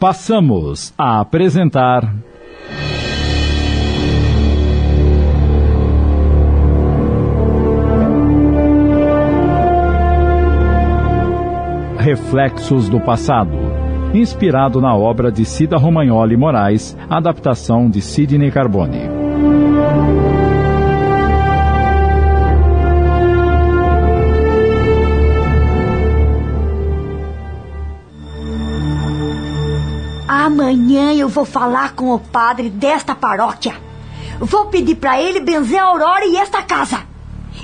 Passamos a apresentar. Reflexos do Passado, inspirado na obra de Cida Romagnoli Moraes, adaptação de Sidney Carbone. Amanhã eu vou falar com o padre desta paróquia. Vou pedir para ele benzer a Aurora e esta casa.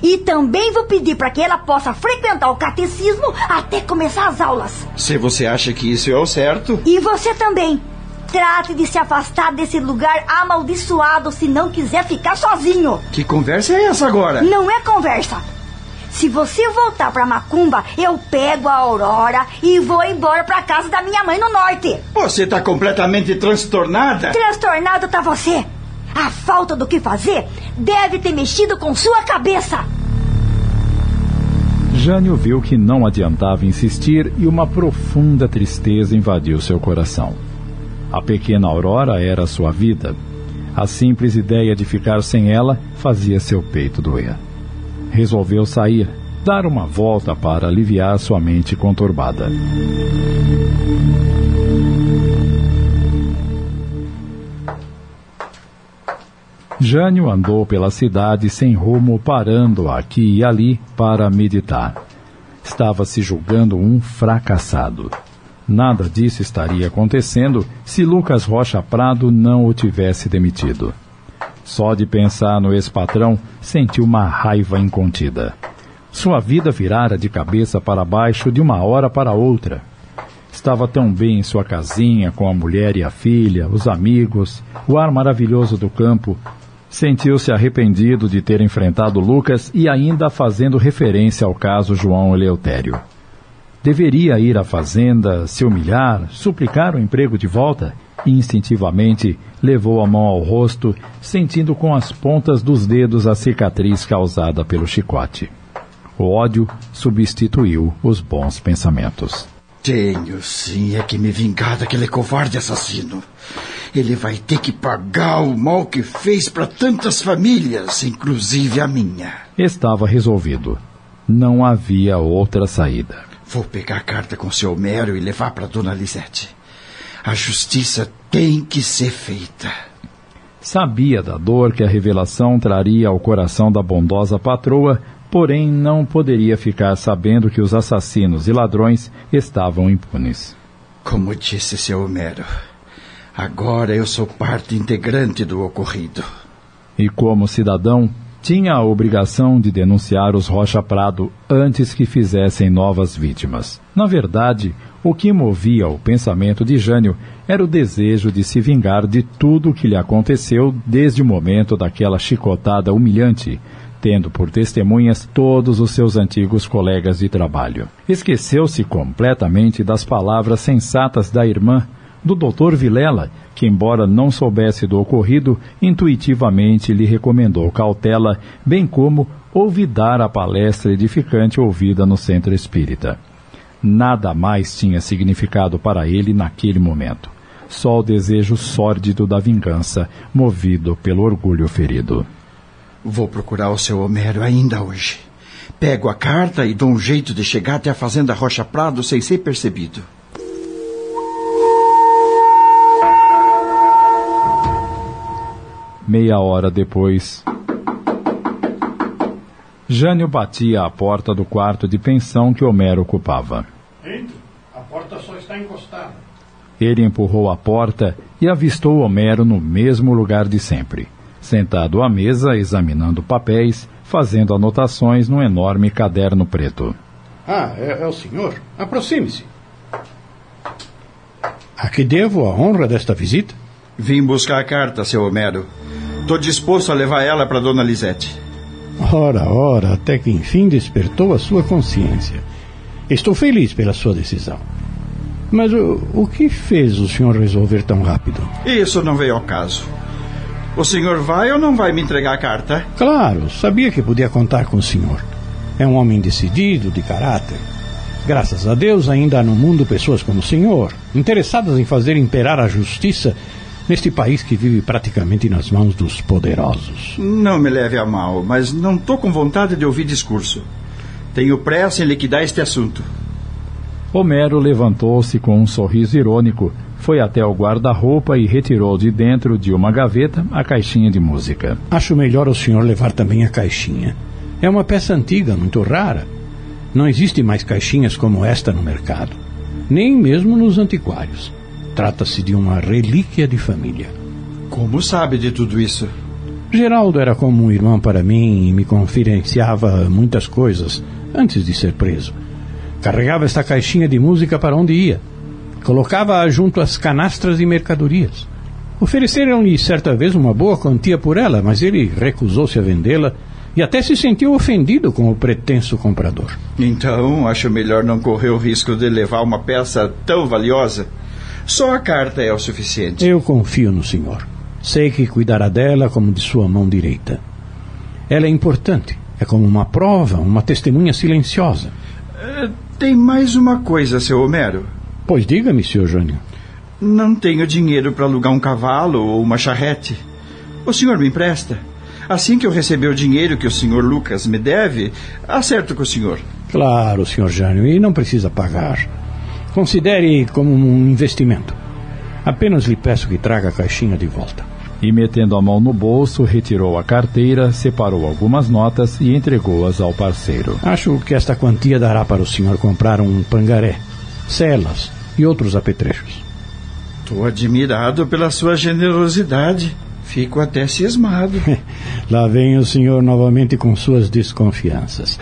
E também vou pedir para que ela possa frequentar o catecismo até começar as aulas. Se você acha que isso é o certo. E você também. Trate de se afastar desse lugar amaldiçoado se não quiser ficar sozinho. Que conversa é essa agora? Não é conversa. Se você voltar para Macumba, eu pego a Aurora e vou embora para casa da minha mãe no norte. Você tá completamente transtornada? Transtornado tá você. A falta do que fazer deve ter mexido com sua cabeça. Jânio viu que não adiantava insistir e uma profunda tristeza invadiu seu coração. A pequena Aurora era sua vida. A simples ideia de ficar sem ela fazia seu peito doer. Resolveu sair, dar uma volta para aliviar sua mente conturbada. Jânio andou pela cidade sem rumo, parando aqui e ali para meditar. Estava se julgando um fracassado. Nada disso estaria acontecendo se Lucas Rocha Prado não o tivesse demitido. Só de pensar no ex-patrão, sentiu uma raiva incontida. Sua vida virara de cabeça para baixo de uma hora para outra. Estava tão bem em sua casinha, com a mulher e a filha, os amigos, o ar maravilhoso do campo. Sentiu-se arrependido de ter enfrentado Lucas e ainda fazendo referência ao caso João Eleutério. Deveria ir à fazenda, se humilhar, suplicar o emprego de volta? Instintivamente levou a mão ao rosto, sentindo com as pontas dos dedos a cicatriz causada pelo chicote. O ódio substituiu os bons pensamentos. Tenho sim é que me vingar daquele covarde assassino. Ele vai ter que pagar o mal que fez para tantas famílias, inclusive a minha. Estava resolvido. Não havia outra saída. Vou pegar a carta com seu Homero e levar para Dona Lisete. A justiça tem que ser feita. Sabia da dor que a revelação traria ao coração da bondosa patroa, porém não poderia ficar sabendo que os assassinos e ladrões estavam impunes. Como disse seu Homero, agora eu sou parte integrante do ocorrido. E como cidadão, tinha a obrigação de denunciar os Rocha Prado antes que fizessem novas vítimas. Na verdade, o que movia o pensamento de Jânio era o desejo de se vingar de tudo o que lhe aconteceu desde o momento daquela chicotada humilhante, tendo por testemunhas todos os seus antigos colegas de trabalho. Esqueceu-se completamente das palavras sensatas da irmã, do Dr. Vilela, que, embora não soubesse do ocorrido, intuitivamente lhe recomendou cautela, bem como olvidar a palestra edificante ouvida no centro espírita. Nada mais tinha significado para ele naquele momento. Só o desejo sórdido da vingança, movido pelo orgulho ferido. Vou procurar o seu Homero ainda hoje. Pego a carta e dou um jeito de chegar até a fazenda Rocha Prado sem ser percebido. Meia hora depois. Jânio batia à porta do quarto de pensão que Homero ocupava. Entre. A porta só está encostada. Ele empurrou a porta e avistou Homero no mesmo lugar de sempre, sentado à mesa, examinando papéis, fazendo anotações num enorme caderno preto. Ah, é, é o senhor? Aproxime-se. A que devo a honra desta visita? Vim buscar a carta, seu Homero. Estou disposto a levar ela para Dona Lisete. Ora, ora, até que enfim despertou a sua consciência. Estou feliz pela sua decisão. Mas o, o que fez o senhor resolver tão rápido? Isso não veio ao caso. O senhor vai ou não vai me entregar a carta? Claro, sabia que podia contar com o senhor. É um homem decidido, de caráter. Graças a Deus, ainda há no mundo pessoas como o senhor, interessadas em fazer imperar a justiça neste país que vive praticamente nas mãos dos poderosos. Não me leve a mal, mas não estou com vontade de ouvir discurso. Tenho pressa em liquidar este assunto. Homero levantou-se com um sorriso irônico, foi até o guarda-roupa e retirou de dentro de uma gaveta a caixinha de música. Acho melhor o senhor levar também a caixinha. É uma peça antiga, muito rara. Não existe mais caixinhas como esta no mercado, nem mesmo nos antiquários. Trata-se de uma relíquia de família. Como sabe de tudo isso? Geraldo era como um irmão para mim e me confidenciava muitas coisas antes de ser preso. Carregava esta caixinha de música para onde ia. Colocava-a junto às canastras de mercadorias. Ofereceram-lhe certa vez uma boa quantia por ela, mas ele recusou-se a vendê-la e até se sentiu ofendido com o pretenso comprador. Então, acho melhor não correr o risco de levar uma peça tão valiosa. Só a carta é o suficiente. Eu confio no senhor. Sei que cuidará dela como de sua mão direita. Ela é importante. É como uma prova, uma testemunha silenciosa. É, tem mais uma coisa, seu Homero. Pois diga-me, senhor Jânio. Não tenho dinheiro para alugar um cavalo ou uma charrete. O senhor me empresta? Assim que eu receber o dinheiro que o senhor Lucas me deve, acerto com o senhor. Claro, senhor Jânio, e não precisa pagar. Considere como um investimento. Apenas lhe peço que traga a caixinha de volta. E metendo a mão no bolso, retirou a carteira, separou algumas notas e entregou-as ao parceiro. Acho que esta quantia dará para o senhor comprar um pangaré, celas e outros apetrechos. Estou admirado pela sua generosidade. Fico até cismado. Lá vem o senhor novamente com suas desconfianças.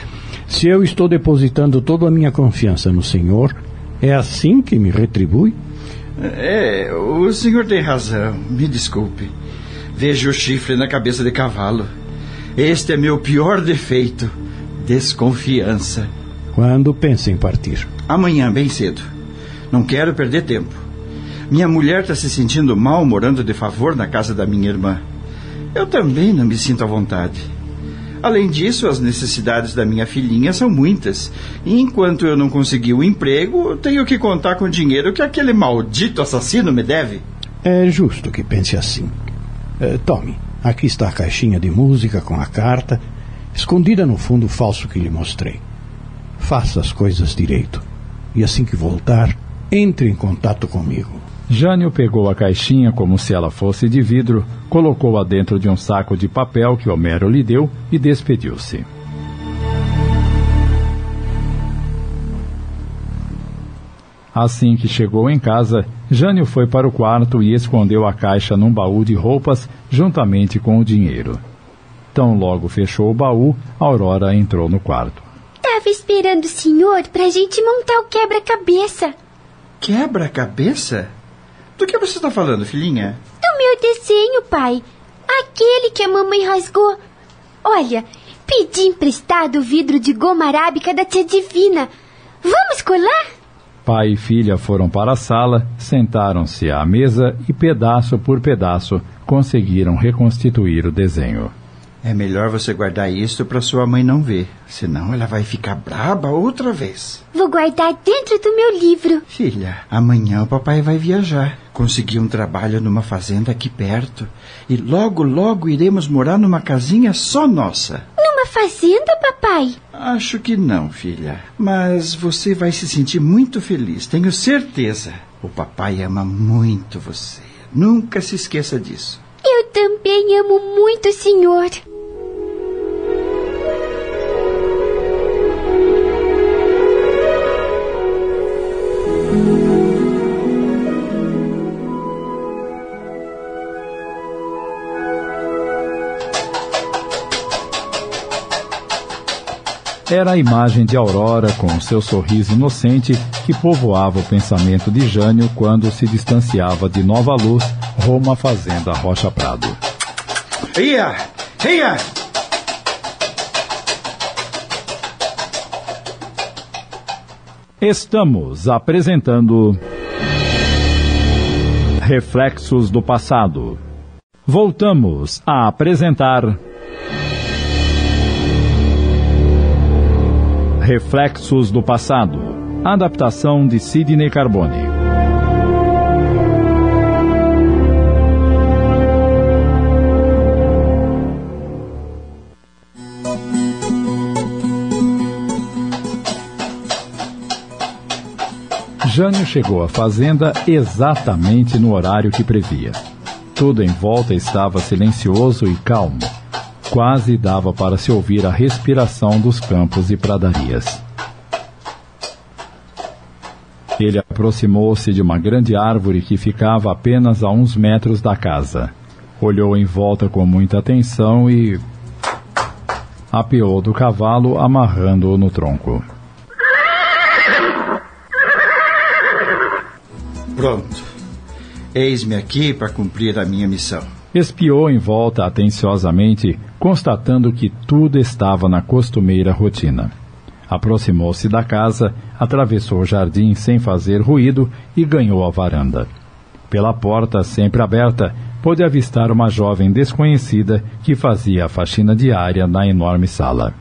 Se eu estou depositando toda a minha confiança no senhor, é assim que me retribui? É, o senhor tem razão. Me desculpe. Vejo o chifre na cabeça de cavalo. Este é meu pior defeito: desconfiança. Quando pensa em partir? Amanhã, bem cedo. Não quero perder tempo. Minha mulher está se sentindo mal morando de favor na casa da minha irmã. Eu também não me sinto à vontade. Além disso, as necessidades da minha filhinha são muitas. E enquanto eu não conseguir o emprego, tenho que contar com o dinheiro que aquele maldito assassino me deve. É justo que pense assim. É, tome, aqui está a caixinha de música com a carta, escondida no fundo falso que lhe mostrei. Faça as coisas direito. E assim que voltar, entre em contato comigo. Jânio pegou a caixinha como se ela fosse de vidro, colocou-a dentro de um saco de papel que Homero lhe deu e despediu-se. Assim que chegou em casa, Jânio foi para o quarto e escondeu a caixa num baú de roupas juntamente com o dinheiro. Tão logo fechou o baú, Aurora entrou no quarto. Tava esperando o senhor pra gente montar o quebra-cabeça. Quebra-cabeça? Do que você está falando, filhinha? Do meu desenho, pai. Aquele que a mamãe rasgou. Olha, pedi emprestado o vidro de goma arábica da tia Divina. Vamos colar? Pai e filha foram para a sala, sentaram-se à mesa e, pedaço por pedaço, conseguiram reconstituir o desenho. É melhor você guardar isso para sua mãe não ver, senão ela vai ficar braba outra vez. Vou guardar dentro do meu livro. Filha, amanhã o papai vai viajar. Consegui um trabalho numa fazenda aqui perto e logo, logo iremos morar numa casinha só nossa. Numa fazenda, papai? Acho que não, filha. Mas você vai se sentir muito feliz, tenho certeza. O papai ama muito você. Nunca se esqueça disso. Eu também amo muito o senhor. Era a imagem de Aurora com seu sorriso inocente que povoava o pensamento de Jânio quando se distanciava de Nova Luz rumo à fazenda Rocha Prado. Ia! Ia! Estamos apresentando Reflexos do Passado. Voltamos a apresentar Reflexos do Passado. Adaptação de Sidney Carbone. Jânio chegou à fazenda exatamente no horário que previa. Tudo em volta estava silencioso e calmo. Quase dava para se ouvir a respiração dos campos e pradarias. Ele aproximou-se de uma grande árvore que ficava apenas a uns metros da casa. Olhou em volta com muita atenção e. apeou do cavalo, amarrando-o no tronco. Pronto. Eis-me aqui para cumprir a minha missão. Espiou em volta atenciosamente, constatando que tudo estava na costumeira rotina. Aproximou-se da casa, atravessou o jardim sem fazer ruído e ganhou a varanda. Pela porta, sempre aberta, pôde avistar uma jovem desconhecida que fazia a faxina diária na enorme sala.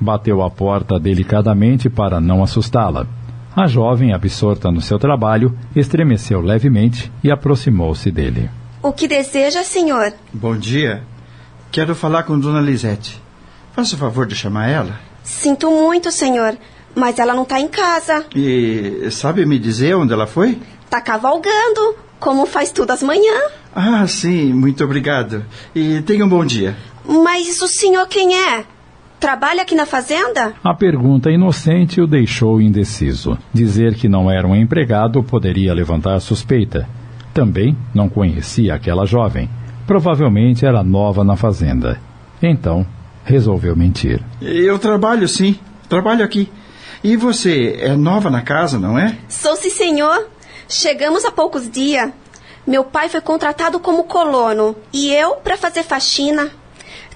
Bateu a porta delicadamente para não assustá-la. A jovem, absorta no seu trabalho, estremeceu levemente e aproximou-se dele. O que deseja, senhor? Bom dia. Quero falar com Dona Lisete. Faça o favor de chamar ela. Sinto muito, senhor, mas ela não está em casa. E sabe me dizer onde ela foi? Está cavalgando, como faz tudo as manhãs. Ah, sim, muito obrigado. E tenha um bom dia. Mas o senhor quem é? Trabalha aqui na fazenda? A pergunta inocente o deixou indeciso. Dizer que não era um empregado poderia levantar suspeita. Também não conhecia aquela jovem. Provavelmente era nova na fazenda. Então, resolveu mentir. Eu trabalho, sim. Trabalho aqui. E você é nova na casa, não é? Sou sim, senhor. Chegamos há poucos dias. Meu pai foi contratado como colono e eu para fazer faxina.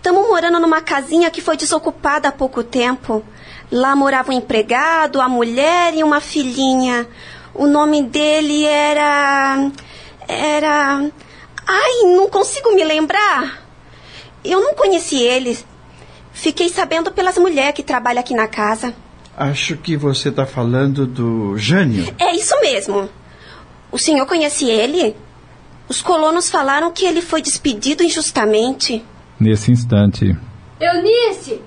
Estamos morando numa casinha que foi desocupada há pouco tempo. Lá morava um empregado, a mulher e uma filhinha. O nome dele era. Era. Ai, não consigo me lembrar. Eu não conheci ele. Fiquei sabendo pelas mulheres que trabalham aqui na casa. Acho que você está falando do Jânio. É isso mesmo. O senhor conhece ele? Os colonos falaram que ele foi despedido injustamente. Nesse instante, Eunice,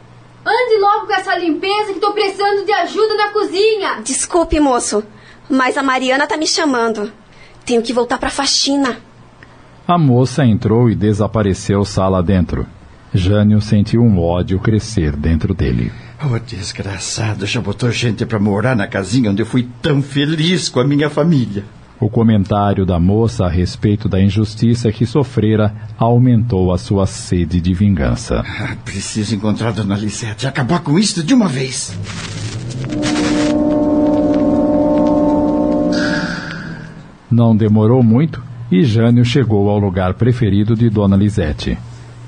ande logo com essa limpeza que tô precisando de ajuda na cozinha. Desculpe, moço, mas a Mariana tá me chamando. Tenho que voltar pra faxina. a moça entrou e desapareceu sala dentro. Jânio sentiu um ódio crescer dentro dele. Oh, desgraçado, já botou gente para morar na casinha onde eu fui tão feliz com a minha família. O comentário da moça a respeito da injustiça que sofrera aumentou a sua sede de vingança. Ah, preciso encontrar Dona Lisete e acabar com isso de uma vez. Não demorou muito e Jânio chegou ao lugar preferido de Dona Lisete.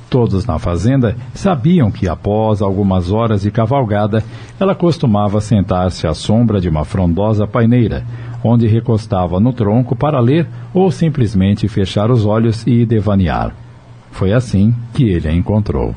Todos na fazenda sabiam que após algumas horas de cavalgada, ela costumava sentar-se à sombra de uma frondosa paineira, onde recostava no tronco para ler ou simplesmente fechar os olhos e devanear. Foi assim que ele a encontrou.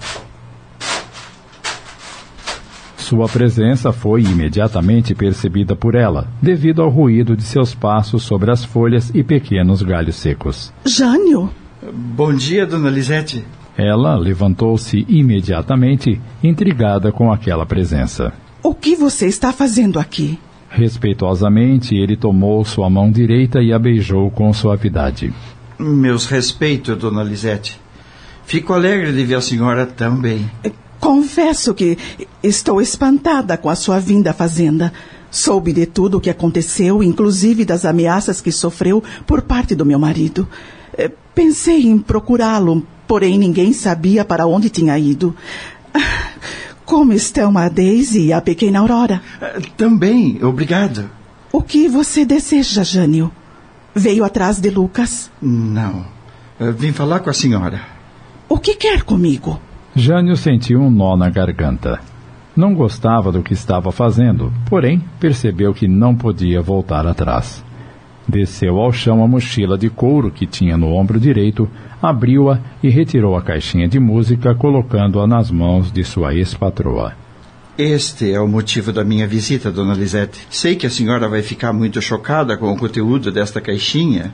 Sua presença foi imediatamente percebida por ela, devido ao ruído de seus passos sobre as folhas e pequenos galhos secos. Jânio? Bom dia, Dona Lisete. Ela levantou-se imediatamente, intrigada com aquela presença. O que você está fazendo aqui? Respeitosamente, ele tomou sua mão direita e a beijou com suavidade. Meus respeitos, Dona Lisete. Fico alegre de ver a senhora tão bem. Confesso que estou espantada com a sua vinda à fazenda. Soube de tudo o que aconteceu, inclusive das ameaças que sofreu por parte do meu marido. Eh, Pensei em procurá-lo, porém ninguém sabia para onde tinha ido. Como estão a Daisy e a pequena Aurora? Ah, Também, obrigado. O que você deseja, Jânio? Veio atrás de Lucas? Não. Eu Vim falar com a senhora. O que quer comigo? Jânio sentiu um nó na garganta. Não gostava do que estava fazendo, porém percebeu que não podia voltar atrás. Desceu ao chão a mochila de couro que tinha no ombro direito, abriu-a e retirou a caixinha de música, colocando-a nas mãos de sua ex-patroa. Este é o motivo da minha visita, dona Lisete. Sei que a senhora vai ficar muito chocada com o conteúdo desta caixinha,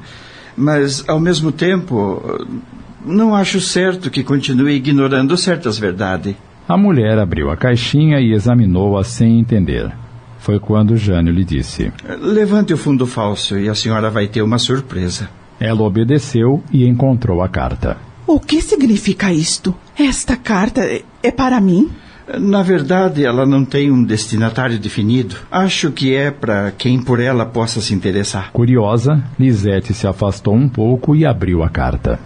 mas, ao mesmo tempo, não acho certo que continue ignorando certas verdades. A mulher abriu a caixinha e examinou-a sem entender. Foi quando Jânio lhe disse: Levante o fundo falso e a senhora vai ter uma surpresa. Ela obedeceu e encontrou a carta. O que significa isto? Esta carta é para mim? Na verdade, ela não tem um destinatário definido. Acho que é para quem por ela possa se interessar. Curiosa, Lisete se afastou um pouco e abriu a carta.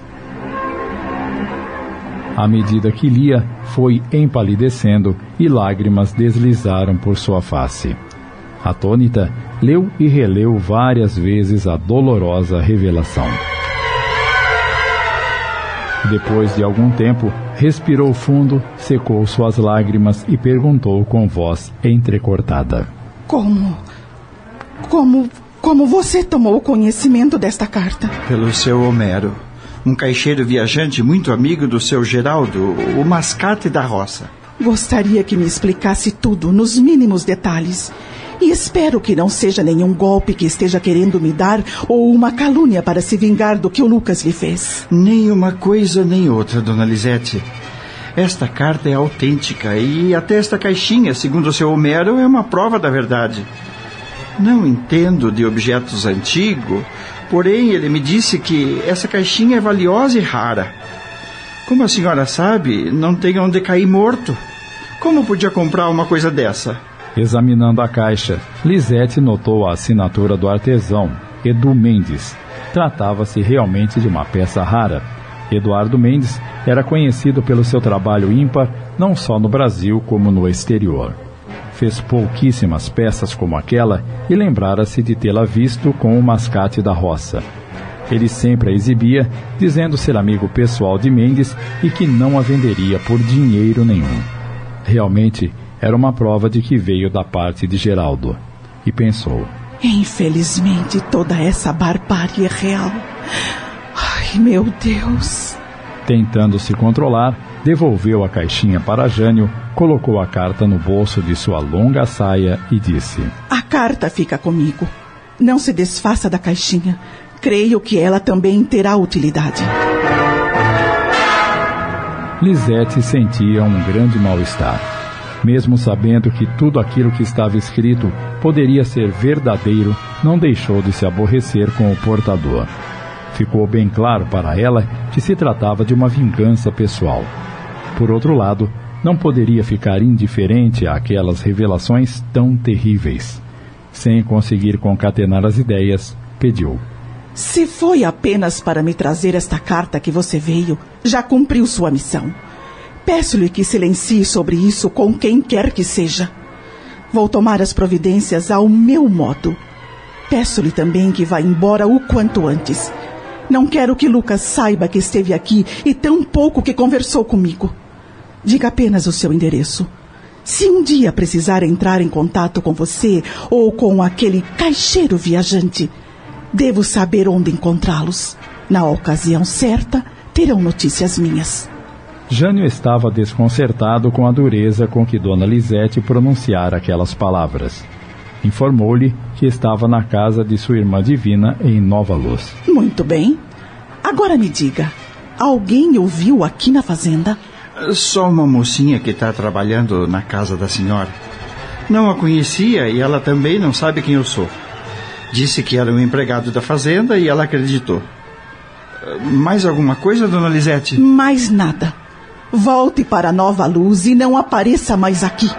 À medida que lia, foi empalidecendo e lágrimas deslizaram por sua face. Atônita, leu e releu várias vezes a dolorosa revelação. Depois de algum tempo, respirou fundo, secou suas lágrimas e perguntou com voz entrecortada: Como. Como. Como você tomou conhecimento desta carta? Pelo seu Homero, um caixeiro viajante muito amigo do seu Geraldo, o mascate da roça. Gostaria que me explicasse tudo, nos mínimos detalhes. E espero que não seja nenhum golpe que esteja querendo me dar ou uma calúnia para se vingar do que o Lucas lhe fez. Nem uma coisa nem outra, dona Lisete. Esta carta é autêntica e até esta caixinha, segundo o seu Homero, é uma prova da verdade. Não entendo de objetos antigos, porém ele me disse que essa caixinha é valiosa e rara. Como a senhora sabe, não tem onde cair morto. Como podia comprar uma coisa dessa? Examinando a caixa, Lisete notou a assinatura do artesão, Edu Mendes. Tratava-se realmente de uma peça rara. Eduardo Mendes era conhecido pelo seu trabalho ímpar não só no Brasil como no exterior. Fez pouquíssimas peças como aquela e lembrara-se de tê-la visto com o mascate da roça. Ele sempre a exibia, dizendo ser amigo pessoal de Mendes e que não a venderia por dinheiro nenhum. Realmente, era uma prova de que veio da parte de Geraldo. E pensou: Infelizmente, toda essa barbárie é real. Ai, meu Deus. Tentando se controlar, devolveu a caixinha para Jânio, colocou a carta no bolso de sua longa saia e disse: A carta fica comigo. Não se desfaça da caixinha. Creio que ela também terá utilidade. Lisete sentia um grande mal-estar. Mesmo sabendo que tudo aquilo que estava escrito poderia ser verdadeiro, não deixou de se aborrecer com o portador. Ficou bem claro para ela que se tratava de uma vingança pessoal. Por outro lado, não poderia ficar indiferente àquelas revelações tão terríveis. Sem conseguir concatenar as ideias, pediu: Se foi apenas para me trazer esta carta que você veio, já cumpriu sua missão. Peço-lhe que silencie sobre isso com quem quer que seja. Vou tomar as providências ao meu modo. Peço-lhe também que vá embora o quanto antes. Não quero que Lucas saiba que esteve aqui e tão pouco que conversou comigo. Diga apenas o seu endereço. Se um dia precisar entrar em contato com você ou com aquele caixeiro viajante, devo saber onde encontrá-los. Na ocasião certa, terão notícias minhas. Jânio estava desconcertado com a dureza com que Dona Lisete pronunciara aquelas palavras. Informou-lhe que estava na casa de sua irmã divina em Nova Luz. Muito bem. Agora me diga, alguém o viu aqui na fazenda? Só uma mocinha que está trabalhando na casa da senhora. Não a conhecia e ela também não sabe quem eu sou. Disse que era um empregado da fazenda e ela acreditou. Mais alguma coisa, dona Lisete? Mais nada. Volte para Nova Luz e não apareça mais aqui.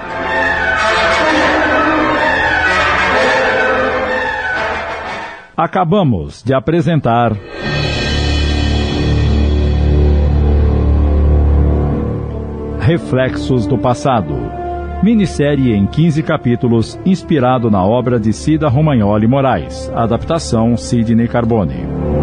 Acabamos de apresentar. Reflexos do Passado. Minissérie em 15 capítulos, inspirado na obra de Cida Romagnoli Moraes. Adaptação Sidney Carbone.